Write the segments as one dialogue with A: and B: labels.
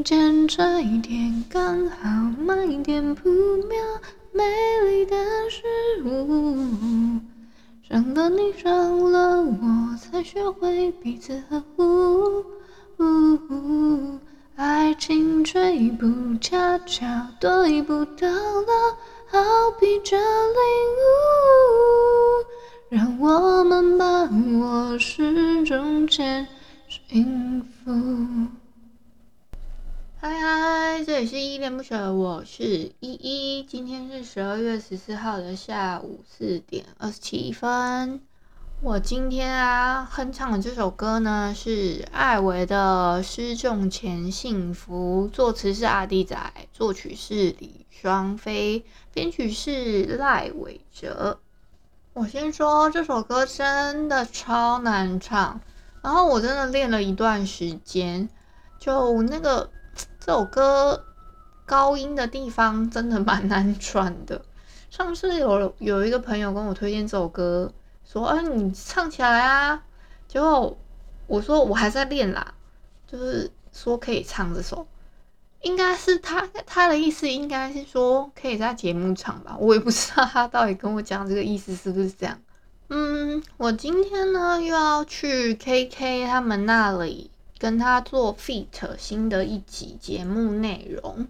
A: 时间差一点刚好慢一点，扑灭美丽的事物。伤了你，伤了我，才学会彼此呵护。爱情追不恰巧，多一步到老，好比这领悟，让我们把握是中间幸福。嗨嗨，这里是依恋不舍，我是依依。今天是十二月十四号的下午四点二十七分。我今天啊哼唱的这首歌呢是艾维的《失重前幸福》，作词是阿弟仔，作曲是李双飞，编曲是赖伟哲。我先说这首歌真的超难唱，然后我真的练了一段时间，就那个。这首歌高音的地方真的蛮难转的。上次有有一个朋友跟我推荐这首歌，说：“哎，你唱起来啊！”结果我说：“我还在练啦。”就是说可以唱这首，应该是他他的意思，应该是说可以在节目唱吧。我也不知道他到底跟我讲这个意思是不是这样。嗯，我今天呢又要去 KK 他们那里。跟他做 feat 新的一集节目内容，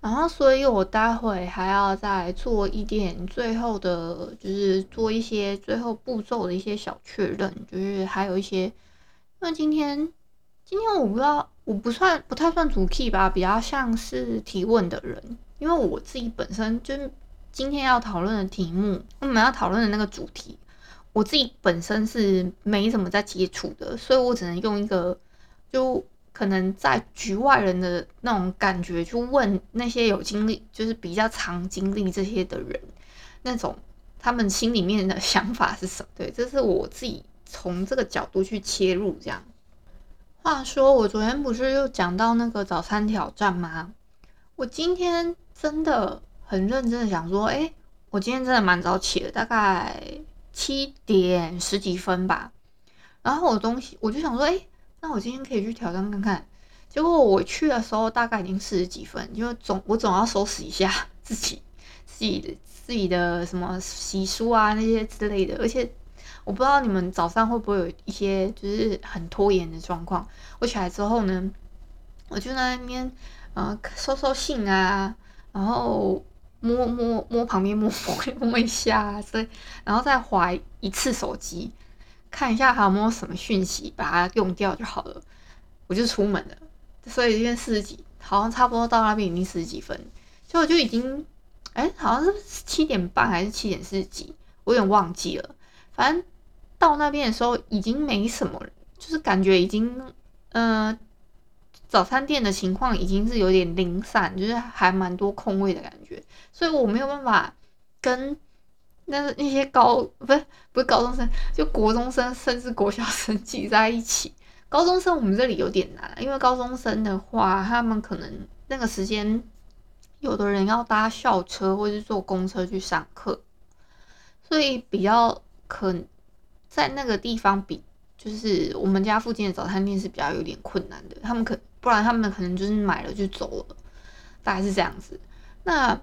A: 然后所以我待会还要再做一点最后的，就是做一些最后步骤的一些小确认，就是还有一些，因为今天今天我不知道，我不算不太算主 key 吧，比较像是提问的人，因为我自己本身就是今天要讨论的题目，我们要讨论的那个主题，我自己本身是没怎么在接触的，所以我只能用一个。就可能在局外人的那种感觉，去问那些有经历，就是比较常经历这些的人，那种他们心里面的想法是什么？对，这是我自己从这个角度去切入。这样，话说我昨天不是又讲到那个早餐挑战吗？我今天真的很认真的想说，哎，我今天真的蛮早起的，大概七点十几分吧。然后我东西，我就想说，哎。那我今天可以去挑战看看，结果我去的时候大概已经四十几分，因为总我总要收拾一下自己自己的自己的什么洗漱啊那些之类的，而且我不知道你们早上会不会有一些就是很拖延的状况。我起来之后呢，我就在那边呃收收信啊，然后摸摸摸旁边摸 摸摸一下，所以然后再滑一次手机。看一下还有没有什么讯息，把它用掉就好了。我就出门了，所以今天四十几，好像差不多到那边已经十几分，所以我就已经，哎、好像是七点半还是七点四十几，我有点忘记了。反正到那边的时候已经没什么，就是感觉已经，呃，早餐店的情况已经是有点零散，就是还蛮多空位的感觉，所以我没有办法跟。那那些高不是不是高中生，就国中生甚至国小生挤在一起。高中生我们这里有点难，因为高中生的话，他们可能那个时间，有的人要搭校车或是坐公车去上课，所以比较可在那个地方比，就是我们家附近的早餐店是比较有点困难的。他们可不然他们可能就是买了就走了，大概是这样子。那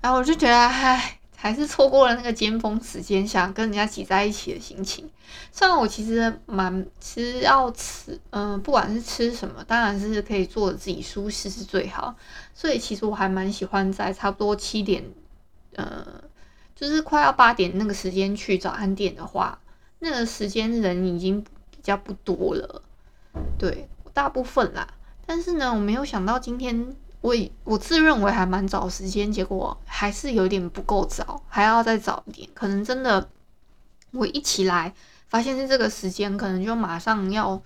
A: 然后我就觉得，唉。还是错过了那个尖峰时间，想跟人家挤在一起的心情。虽然我其实蛮其实要吃，嗯、不管是吃什么，当然是可以做自己舒适是最好。所以其实我还蛮喜欢在差不多七点，呃，就是快要八点那个时间去早餐店的话，那个时间人已经比较不多了，对，大部分啦。但是呢，我没有想到今天。我我自认为还蛮早时间，结果还是有点不够早，还要再早一点。可能真的，我一起来发现是这个时间，可能就马上要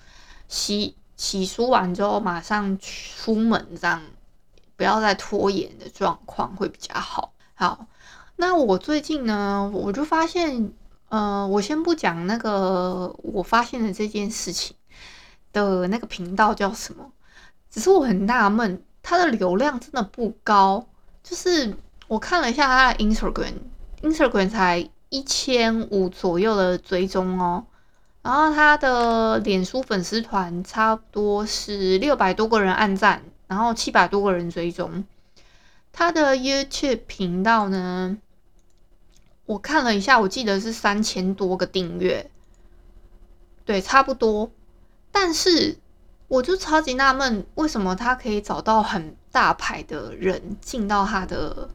A: 洗洗漱完之后马上出门，这样不要再拖延的状况会比较好。好，那我最近呢，我就发现，呃，我先不讲那个我发现的这件事情的那个频道叫什么，只是我很纳闷，它的流量真的不高，就是我看了一下它的 Instagram，Instagram 才一千五左右的追踪哦。然后他的脸书粉丝团差不多是六百多个人按赞，然后七百多个人追踪。他的 YouTube 频道呢，我看了一下，我记得是三千多个订阅，对，差不多。但是我就超级纳闷，为什么他可以找到很大牌的人进到他的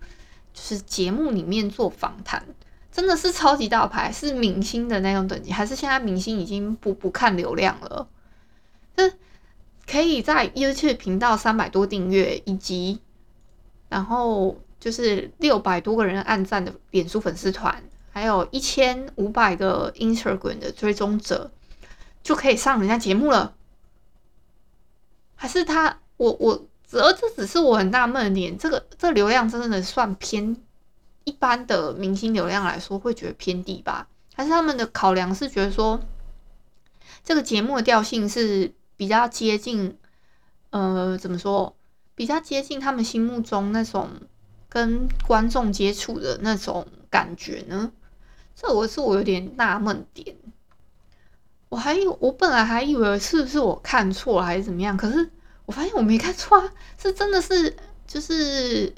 A: 就是节目里面做访谈？真的是超级大牌，是明星的那种等级，还是现在明星已经不不看流量了？就可以在 YouTube 频道三百多订阅，以及然后就是六百多个人按赞的脸书粉丝团，还有一千五百个 Instagram 的追踪者，就可以上人家节目了？还是他？我我，而这只是我很纳闷的点，这个这流量真的算偏？一般的明星流量来说，会觉得偏低吧？还是他们的考量是觉得说，这个节目的调性是比较接近，呃，怎么说？比较接近他们心目中那种跟观众接触的那种感觉呢？这我是我有点纳闷点。我还以我本来还以为是不是我看错了还是怎么样？可是我发现我没看错啊，是真的是就是。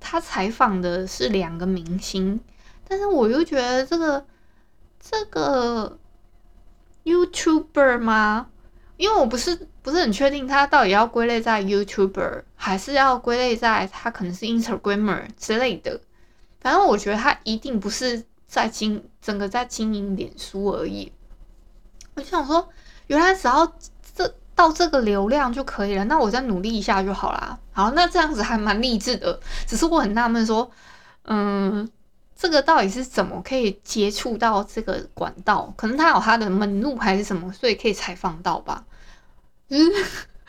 A: 他采访的是两个明星，但是我又觉得这个这个 YouTuber 吗？因为我不是不是很确定他到底要归类在 YouTuber，还是要归类在他可能是 Instagramer 之类的。反正我觉得他一定不是在经整个在经营脸书而已。我就想说，原来只要。到这个流量就可以了，那我再努力一下就好啦。好，那这样子还蛮励志的。只是我很纳闷说，嗯，这个到底是怎么可以接触到这个管道？可能他有他的门路还是什么，所以可以采访到吧？就是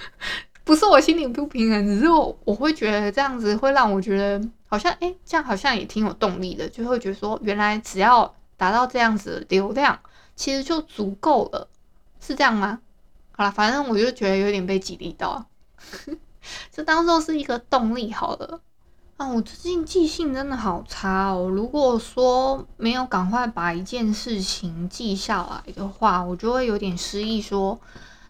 A: 不是我心里不平衡，只是我我会觉得这样子会让我觉得好像，哎，这样好像也挺有动力的，就会觉得说，原来只要达到这样子的流量，其实就足够了，是这样吗？好了，反正我就觉得有点被激励到，就当做是一个动力好了。啊，我最近记性真的好差哦。如果说没有赶快把一件事情记下来的话，我就会有点失忆，说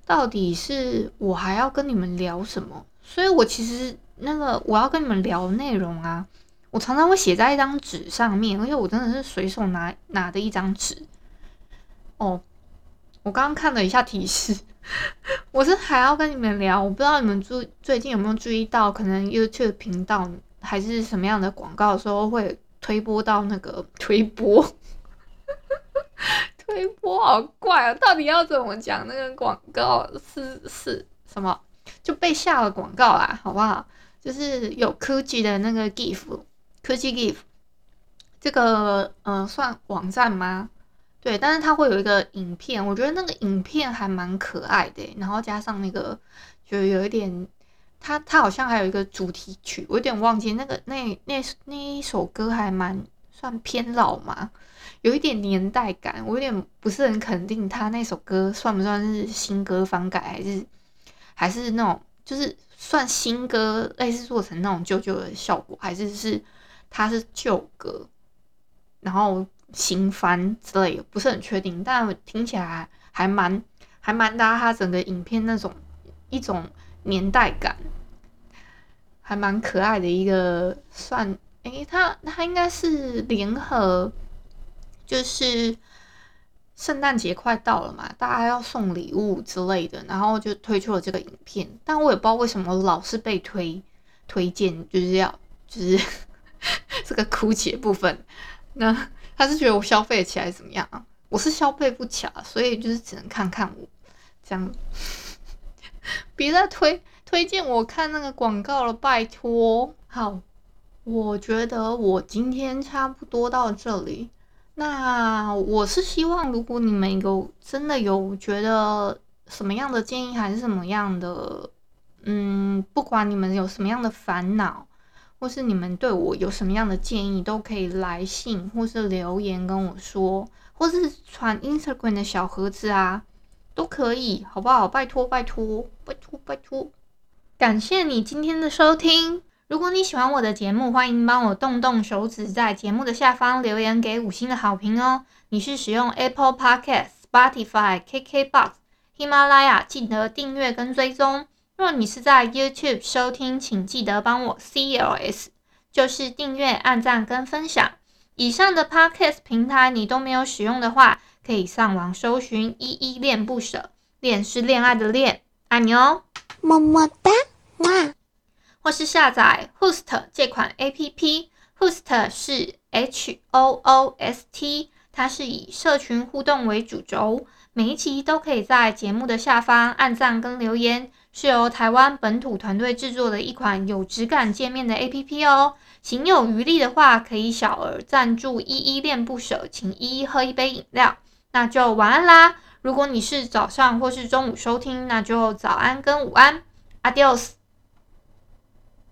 A: 到底是我还要跟你们聊什么？所以我其实那个我要跟你们聊内容啊，我常常会写在一张纸上面，而且我真的是随手拿拿的一张纸。哦，我刚刚看了一下提示。我是还要跟你们聊，我不知道你们注最近有没有注意到，可能 YouTube 频道还是什么样的广告的时候会推播到那个推播，推播好怪啊！到底要怎么讲？那个广告是是什么？就被下了广告啦，好不好？就是有科技的那个 GIF，科技 GIF，这个呃算网站吗？对，但是它会有一个影片，我觉得那个影片还蛮可爱的，然后加上那个就有一点，它它好像还有一个主题曲，我有点忘记那个那那那一首歌还蛮算偏老嘛，有一点年代感，我有点不是很肯定它那首歌算不算是新歌翻改，还是还是那种就是算新歌，类似做成那种旧旧的效果，还是是它是旧歌，然后。新番之类的不是很确定，但听起来还蛮还蛮搭他整个影片那种一种年代感，还蛮可爱的一个算诶，他他应该是联合，就是圣诞节快到了嘛，大家要送礼物之类的，然后就推出了这个影片，但我也不知道为什么老是被推推荐，就是要就是 这个哭泣的部分，那。他是觉得我消费起来怎么样啊？我是消费不起啊，所以就是只能看看我这样。别再推推荐我看那个广告了，拜托。好，我觉得我今天差不多到这里。那我是希望，如果你们有真的有觉得什么样的建议，还是什么样的，嗯，不管你们有什么样的烦恼，或是你们对我有什么样的建议，都可以来信或是留言跟我说，或是传 Instagram 的小盒子啊，都可以，好不好？拜托，拜托，拜托，拜托！感谢你今天的收听。如果你喜欢我的节目，欢迎帮我动动手指，在节目的下方留言给五星的好评哦。你是使用 Apple Podcast、Spotify、KKBox、喜马拉雅，记得订阅跟追踪。若你是在 YouTube 收听，请记得帮我 CLS，就是订阅、按赞跟分享。以上的 Podcast 平台你都没有使用的话，可以上网搜寻“依依恋不舍”，恋是恋爱的恋，爱你哦，么么哒，哇！或是下载 Hoost 这款 APP，Hoost 是 H O O S T，它是以社群互动为主轴，每一期都可以在节目的下方按赞跟留言，是由台湾本土团队制作的一款有质感界面的 APP 哦。行有余力的话，可以小额赞助依依恋不舍，请依依喝一杯饮料，那就晚安啦。如果你是早上或是中午收听，那就早安跟午安，Adios。